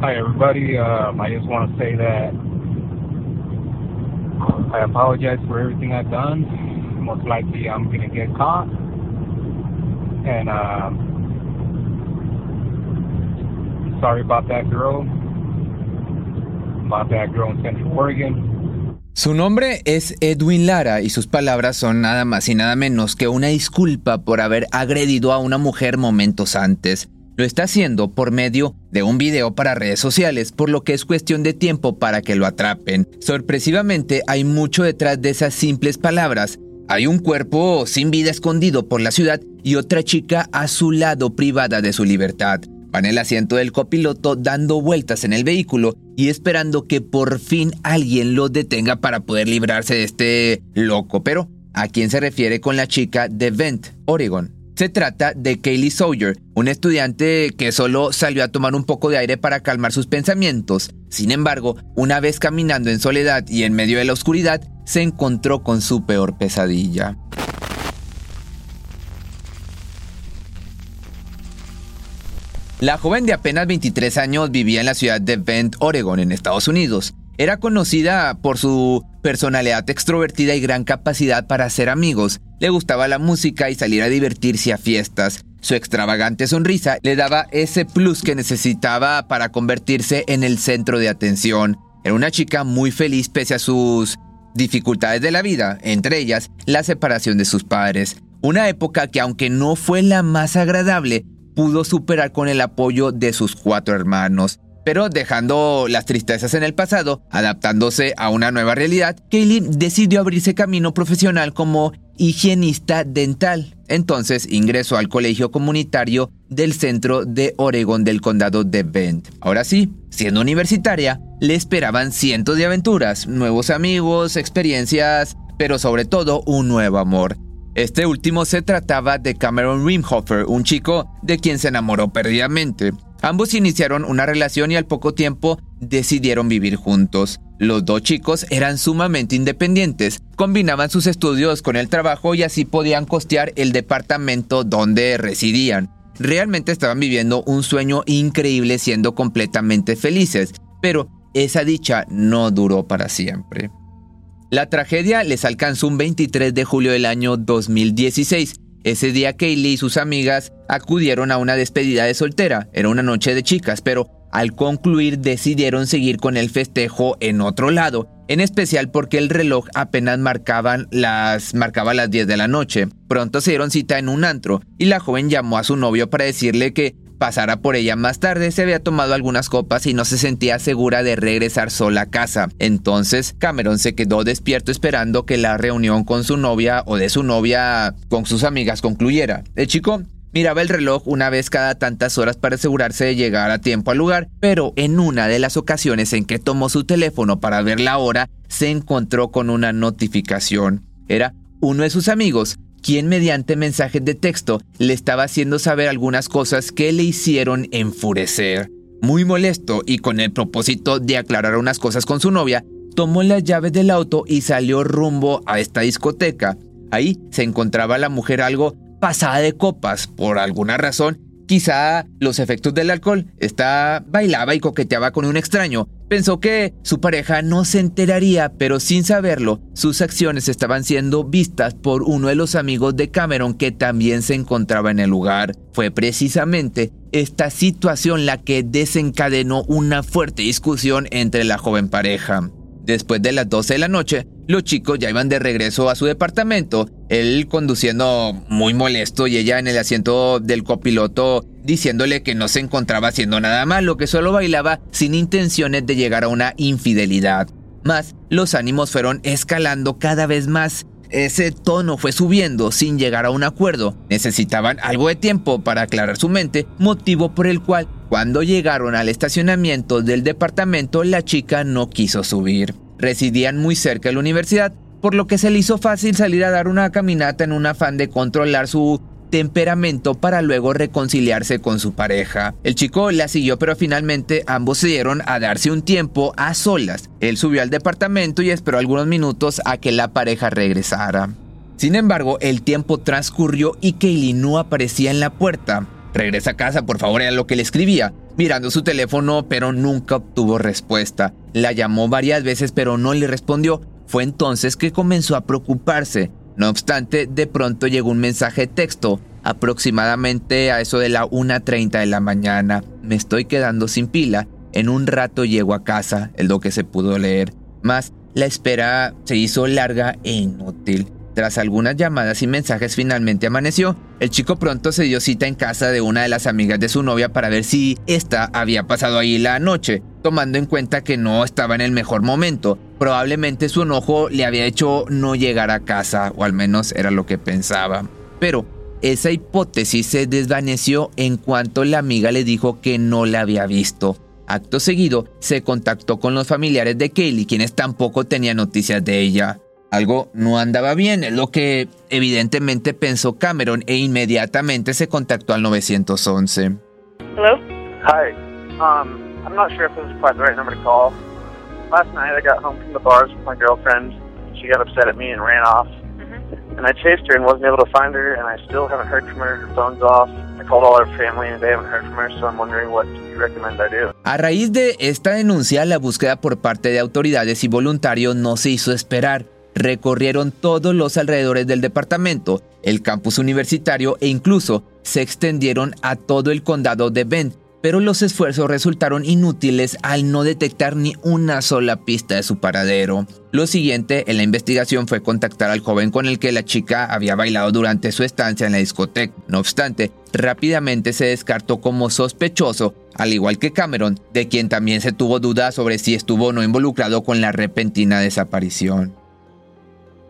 Hi, everybody. Um, I just want to say that I apologize for everything I've done. Most likely I'm going to get caught. And um, sorry about that girl. About that girl in Central Oregon. Su nombre es Edwin Lara y sus palabras son nada más y nada menos que una disculpa por haber agredido a una mujer momentos antes. Lo está haciendo por medio de un video para redes sociales, por lo que es cuestión de tiempo para que lo atrapen. Sorpresivamente hay mucho detrás de esas simples palabras. Hay un cuerpo sin vida escondido por la ciudad y otra chica a su lado privada de su libertad. Va en el asiento del copiloto dando vueltas en el vehículo y esperando que por fin alguien lo detenga para poder librarse de este loco. Pero, ¿a quién se refiere con la chica de Vent, Oregon? Se trata de Kaylee Sawyer, un estudiante que solo salió a tomar un poco de aire para calmar sus pensamientos. Sin embargo, una vez caminando en soledad y en medio de la oscuridad, se encontró con su peor pesadilla. La joven de apenas 23 años vivía en la ciudad de Bend, Oregon, en Estados Unidos. Era conocida por su personalidad extrovertida y gran capacidad para hacer amigos. Le gustaba la música y salir a divertirse a fiestas. Su extravagante sonrisa le daba ese plus que necesitaba para convertirse en el centro de atención. Era una chica muy feliz pese a sus dificultades de la vida, entre ellas la separación de sus padres. Una época que aunque no fue la más agradable, pudo superar con el apoyo de sus cuatro hermanos. Pero dejando las tristezas en el pasado, adaptándose a una nueva realidad, Kaylee decidió abrirse camino profesional como higienista dental. Entonces ingresó al colegio comunitario del centro de Oregón del condado de Bend. Ahora sí, siendo universitaria, le esperaban cientos de aventuras, nuevos amigos, experiencias, pero sobre todo un nuevo amor. Este último se trataba de Cameron Rimhofer, un chico de quien se enamoró perdidamente. Ambos iniciaron una relación y al poco tiempo decidieron vivir juntos. Los dos chicos eran sumamente independientes, combinaban sus estudios con el trabajo y así podían costear el departamento donde residían. Realmente estaban viviendo un sueño increíble siendo completamente felices, pero esa dicha no duró para siempre. La tragedia les alcanzó un 23 de julio del año 2016. Ese día Kaylee y sus amigas acudieron a una despedida de soltera. Era una noche de chicas, pero al concluir decidieron seguir con el festejo en otro lado, en especial porque el reloj apenas marcaban las, marcaba las 10 de la noche. Pronto se dieron cita en un antro y la joven llamó a su novio para decirle que pasara por ella más tarde, se había tomado algunas copas y no se sentía segura de regresar sola a casa. Entonces Cameron se quedó despierto esperando que la reunión con su novia o de su novia con sus amigas concluyera. El chico Miraba el reloj una vez cada tantas horas para asegurarse de llegar a tiempo al lugar, pero en una de las ocasiones en que tomó su teléfono para ver la hora, se encontró con una notificación. Era uno de sus amigos quien mediante mensajes de texto le estaba haciendo saber algunas cosas que le hicieron enfurecer. Muy molesto y con el propósito de aclarar unas cosas con su novia, tomó las llaves del auto y salió rumbo a esta discoteca. Ahí se encontraba la mujer algo pasada de copas por alguna razón Quizá los efectos del alcohol. Esta bailaba y coqueteaba con un extraño. Pensó que su pareja no se enteraría, pero sin saberlo, sus acciones estaban siendo vistas por uno de los amigos de Cameron que también se encontraba en el lugar. Fue precisamente esta situación la que desencadenó una fuerte discusión entre la joven pareja. Después de las 12 de la noche, los chicos ya iban de regreso a su departamento, él conduciendo muy molesto y ella en el asiento del copiloto diciéndole que no se encontraba haciendo nada malo, que solo bailaba sin intenciones de llegar a una infidelidad. Más, los ánimos fueron escalando cada vez más. Ese tono fue subiendo sin llegar a un acuerdo. Necesitaban algo de tiempo para aclarar su mente, motivo por el cual Cuando llegaron al estacionamiento del departamento, la chica no quiso subir. Residían muy cerca de la universidad, por lo que se le hizo fácil salir a dar una caminata en un afán de controlar su temperamento para luego reconciliarse con su pareja. El chico la siguió pero finalmente ambos se dieron a darse un tiempo a solas. Él subió al departamento y esperó algunos minutos a que la pareja regresara. Sin embargo, el tiempo transcurrió y Kaylee no aparecía en la puerta. Regresa a casa, por favor, era lo que le escribía, mirando su teléfono, pero nunca obtuvo respuesta. La llamó varias veces, pero no le respondió. Fue entonces que comenzó a preocuparse. No obstante, de pronto llegó un mensaje de texto, aproximadamente a eso de la 1.30 de la mañana. Me estoy quedando sin pila. En un rato llego a casa, el lo que se pudo leer. Más, la espera se hizo larga e inútil. Tras algunas llamadas y mensajes finalmente amaneció. El chico pronto se dio cita en casa de una de las amigas de su novia para ver si ésta había pasado ahí la noche, tomando en cuenta que no estaba en el mejor momento. Probablemente su enojo le había hecho no llegar a casa, o al menos era lo que pensaba. Pero esa hipótesis se desvaneció en cuanto la amiga le dijo que no la había visto. Acto seguido, se contactó con los familiares de Kaylee, quienes tampoco tenían noticias de ella. Algo no andaba bien, es lo que evidentemente pensó Cameron e inmediatamente se contactó al 911. Hello? Hi. Um, I'm not sure if this is quite the right number to call. Last night I got home from the bars with my girlfriend. She got upset at me and ran off. Mm-hmm. And I chased her and wasn't able to find her, and I still haven't heard from her. Her phone's off. I called all her family and they haven't heard from her, so I'm wondering what you recommend I do. A raíz de esta denuncia, la búsqueda por parte de autoridades y voluntarios no se hizo esperar recorrieron todos los alrededores del departamento, el campus universitario e incluso se extendieron a todo el condado de Bend, pero los esfuerzos resultaron inútiles al no detectar ni una sola pista de su paradero. Lo siguiente en la investigación fue contactar al joven con el que la chica había bailado durante su estancia en la discoteca. No obstante, rápidamente se descartó como sospechoso, al igual que Cameron, de quien también se tuvo dudas sobre si estuvo o no involucrado con la repentina desaparición.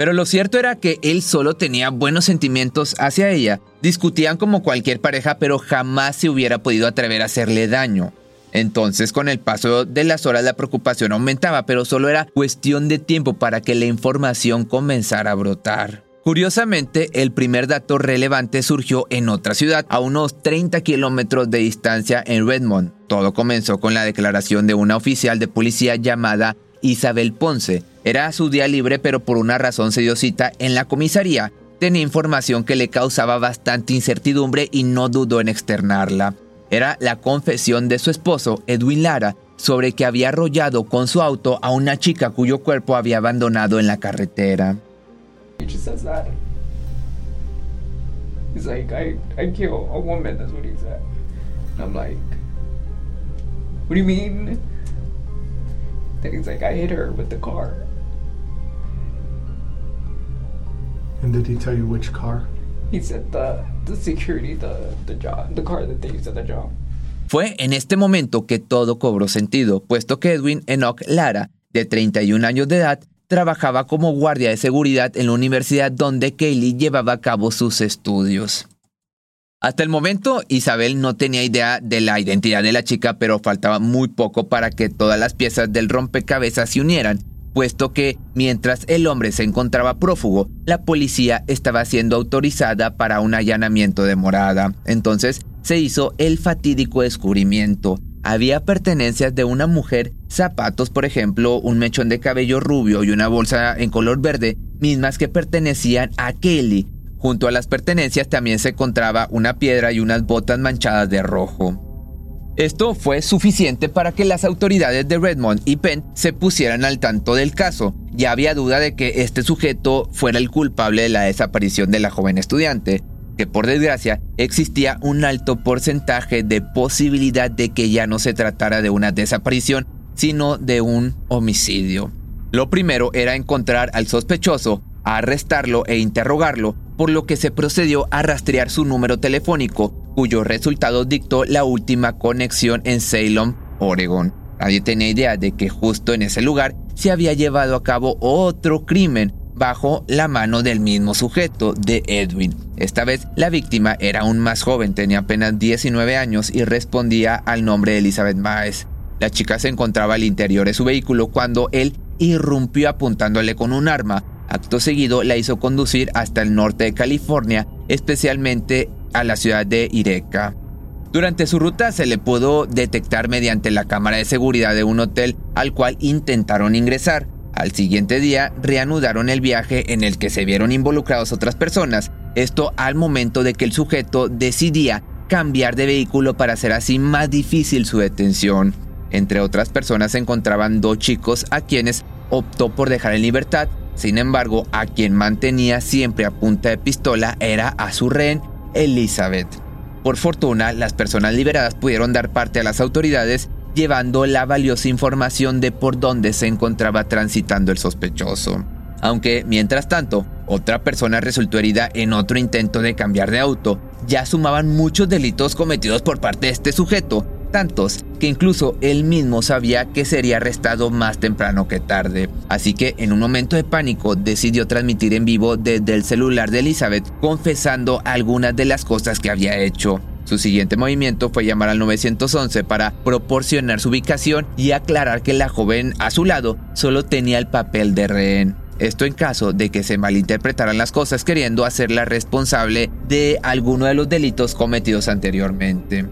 Pero lo cierto era que él solo tenía buenos sentimientos hacia ella. Discutían como cualquier pareja, pero jamás se hubiera podido atrever a hacerle daño. Entonces, con el paso de las horas, la preocupación aumentaba, pero solo era cuestión de tiempo para que la información comenzara a brotar. Curiosamente, el primer dato relevante surgió en otra ciudad, a unos 30 kilómetros de distancia en Redmond. Todo comenzó con la declaración de una oficial de policía llamada Isabel Ponce. Era su día libre, pero por una razón se dio cita en la comisaría. Tenía información que le causaba bastante incertidumbre y no dudó en externarla. Era la confesión de su esposo, Edwin Lara, sobre que había arrollado con su auto a una chica cuyo cuerpo había abandonado en la carretera. He's like, I hit her with the car. And did he tell you which car? He said the, the security, the, the job, the car that they used at the job. Fue en este momento que todo cobró sentido, puesto que Edwin Enoch Lara, de 31 años de edad, trabajaba como guardia de seguridad en la universidad donde Kaylee llevaba a cabo sus estudios. Hasta el momento, Isabel no tenía idea de la identidad de la chica, pero faltaba muy poco para que todas las piezas del rompecabezas se unieran, puesto que mientras el hombre se encontraba prófugo, la policía estaba siendo autorizada para un allanamiento de morada. Entonces se hizo el fatídico descubrimiento. Había pertenencias de una mujer, zapatos por ejemplo, un mechón de cabello rubio y una bolsa en color verde, mismas que pertenecían a Kelly, Junto a las pertenencias también se encontraba una piedra y unas botas manchadas de rojo. Esto fue suficiente para que las autoridades de Redmond y Penn se pusieran al tanto del caso. Ya había duda de que este sujeto fuera el culpable de la desaparición de la joven estudiante, que por desgracia existía un alto porcentaje de posibilidad de que ya no se tratara de una desaparición, sino de un homicidio. Lo primero era encontrar al sospechoso, arrestarlo e interrogarlo, por lo que se procedió a rastrear su número telefónico, cuyo resultado dictó la última conexión en Salem, Oregon. Nadie tenía idea de que justo en ese lugar se había llevado a cabo otro crimen bajo la mano del mismo sujeto, de Edwin. Esta vez la víctima era aún más joven, tenía apenas 19 años y respondía al nombre de Elizabeth Baez. La chica se encontraba al interior de su vehículo cuando él irrumpió apuntándole con un arma. Acto seguido la hizo conducir hasta el norte de California, especialmente a la ciudad de Ireca. Durante su ruta se le pudo detectar mediante la cámara de seguridad de un hotel al cual intentaron ingresar. Al siguiente día reanudaron el viaje en el que se vieron involucrados otras personas, esto al momento de que el sujeto decidía cambiar de vehículo para hacer así más difícil su detención. Entre otras personas se encontraban dos chicos a quienes optó por dejar en libertad, sin embargo a quien mantenía siempre a punta de pistola era a su rehén, Elizabeth. Por fortuna, las personas liberadas pudieron dar parte a las autoridades llevando la valiosa información de por dónde se encontraba transitando el sospechoso. Aunque, mientras tanto, otra persona resultó herida en otro intento de cambiar de auto, ya sumaban muchos delitos cometidos por parte de este sujeto, tantos que incluso él mismo sabía que sería arrestado más temprano que tarde. Así que en un momento de pánico decidió transmitir en vivo desde el celular de Elizabeth confesando algunas de las cosas que había hecho. Su siguiente movimiento fue llamar al 911 para proporcionar su ubicación y aclarar que la joven a su lado solo tenía el papel de rehén. Esto en caso de que se malinterpretaran las cosas queriendo hacerla responsable de alguno de los delitos cometidos anteriormente.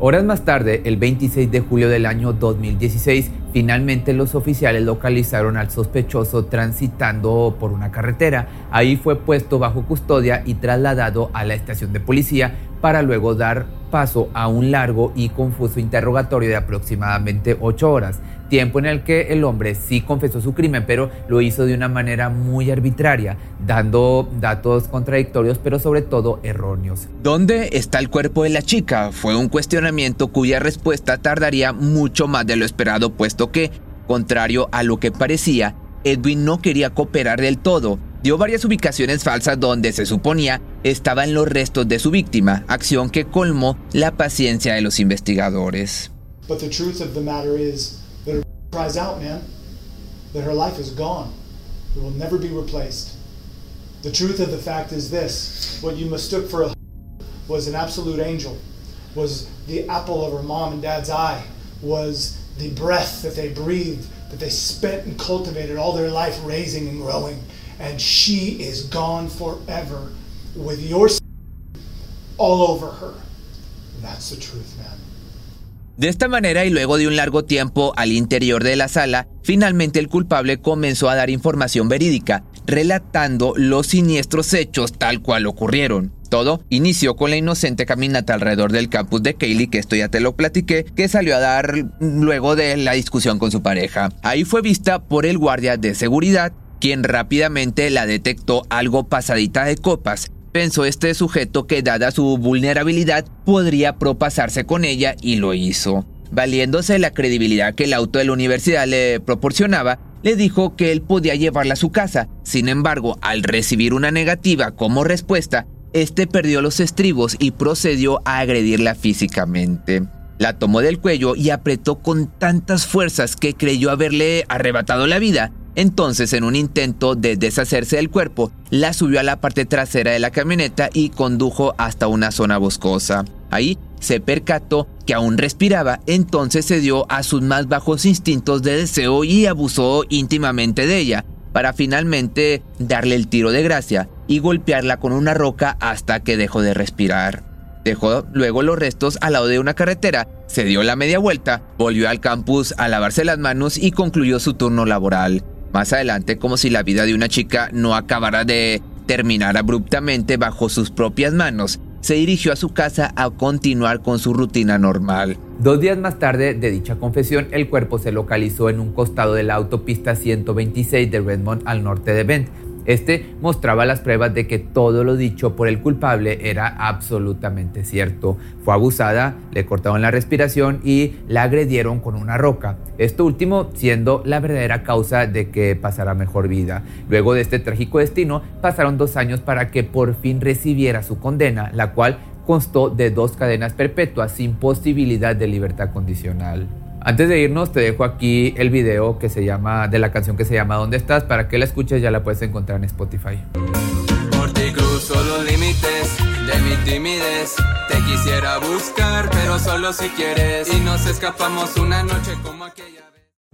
Horas más tarde, el 26 de julio del año 2016, finalmente los oficiales localizaron al sospechoso transitando por una carretera. Ahí fue puesto bajo custodia y trasladado a la estación de policía para luego dar paso a un largo y confuso interrogatorio de aproximadamente ocho horas, tiempo en el que el hombre sí confesó su crimen, pero lo hizo de una manera muy arbitraria, dando datos contradictorios, pero sobre todo erróneos. ¿Dónde está el cuerpo de la chica? Fue un cuestionamiento cuya respuesta tardaría mucho más de lo esperado, puesto que, contrario a lo que parecía, Edwin no quería cooperar del todo dio varias ubicaciones falsas donde se suponía estaban los restos de su víctima, acción que colmó la paciencia de los investigadores. But the truth of the matter is that her cries out, man, that her life is gone. It will never be replaced. The truth of the fact is this what you mistook for a was an absolute angel, was the apple of her mom and dad's eye, was the breath that they breathed, that they spent and cultivated all their life raising and growing. And she is gone forever with your all over her. That's the truth, man. De esta manera y luego de un largo tiempo al interior de la sala, finalmente el culpable comenzó a dar información verídica, relatando los siniestros hechos tal cual ocurrieron. Todo inició con la inocente caminata alrededor del campus de Kaylee, que esto ya te lo platiqué, que salió a dar luego de la discusión con su pareja. Ahí fue vista por el guardia de seguridad quien rápidamente la detectó algo pasadita de copas. Pensó este sujeto que dada su vulnerabilidad podría propasarse con ella y lo hizo. Valiéndose de la credibilidad que el auto de la universidad le proporcionaba, le dijo que él podía llevarla a su casa. Sin embargo, al recibir una negativa como respuesta, este perdió los estribos y procedió a agredirla físicamente. La tomó del cuello y apretó con tantas fuerzas que creyó haberle arrebatado la vida. Entonces, en un intento de deshacerse del cuerpo, la subió a la parte trasera de la camioneta y condujo hasta una zona boscosa. Ahí se percató que aún respiraba, entonces se dio a sus más bajos instintos de deseo y abusó íntimamente de ella, para finalmente darle el tiro de gracia y golpearla con una roca hasta que dejó de respirar. Dejó luego los restos al lado de una carretera, se dio la media vuelta, volvió al campus a lavarse las manos y concluyó su turno laboral. Más adelante, como si la vida de una chica no acabara de terminar abruptamente bajo sus propias manos, se dirigió a su casa a continuar con su rutina normal. Dos días más tarde de dicha confesión, el cuerpo se localizó en un costado de la autopista 126 de Redmond al norte de Bend, este mostraba las pruebas de que todo lo dicho por el culpable era absolutamente cierto. Fue abusada, le cortaron la respiración y la agredieron con una roca. Esto último siendo la verdadera causa de que pasara mejor vida. Luego de este trágico destino, pasaron dos años para que por fin recibiera su condena, la cual constó de dos cadenas perpetuas sin posibilidad de libertad condicional. Antes de irnos, te dejo aquí el video que se llama, de la canción que se llama ¿Dónde estás? Para que la escuches, ya la puedes encontrar en Spotify. Por ti cruzo los límites de mi timidez. Te quisiera buscar, pero solo si quieres. Y nos escapamos una noche como aquella.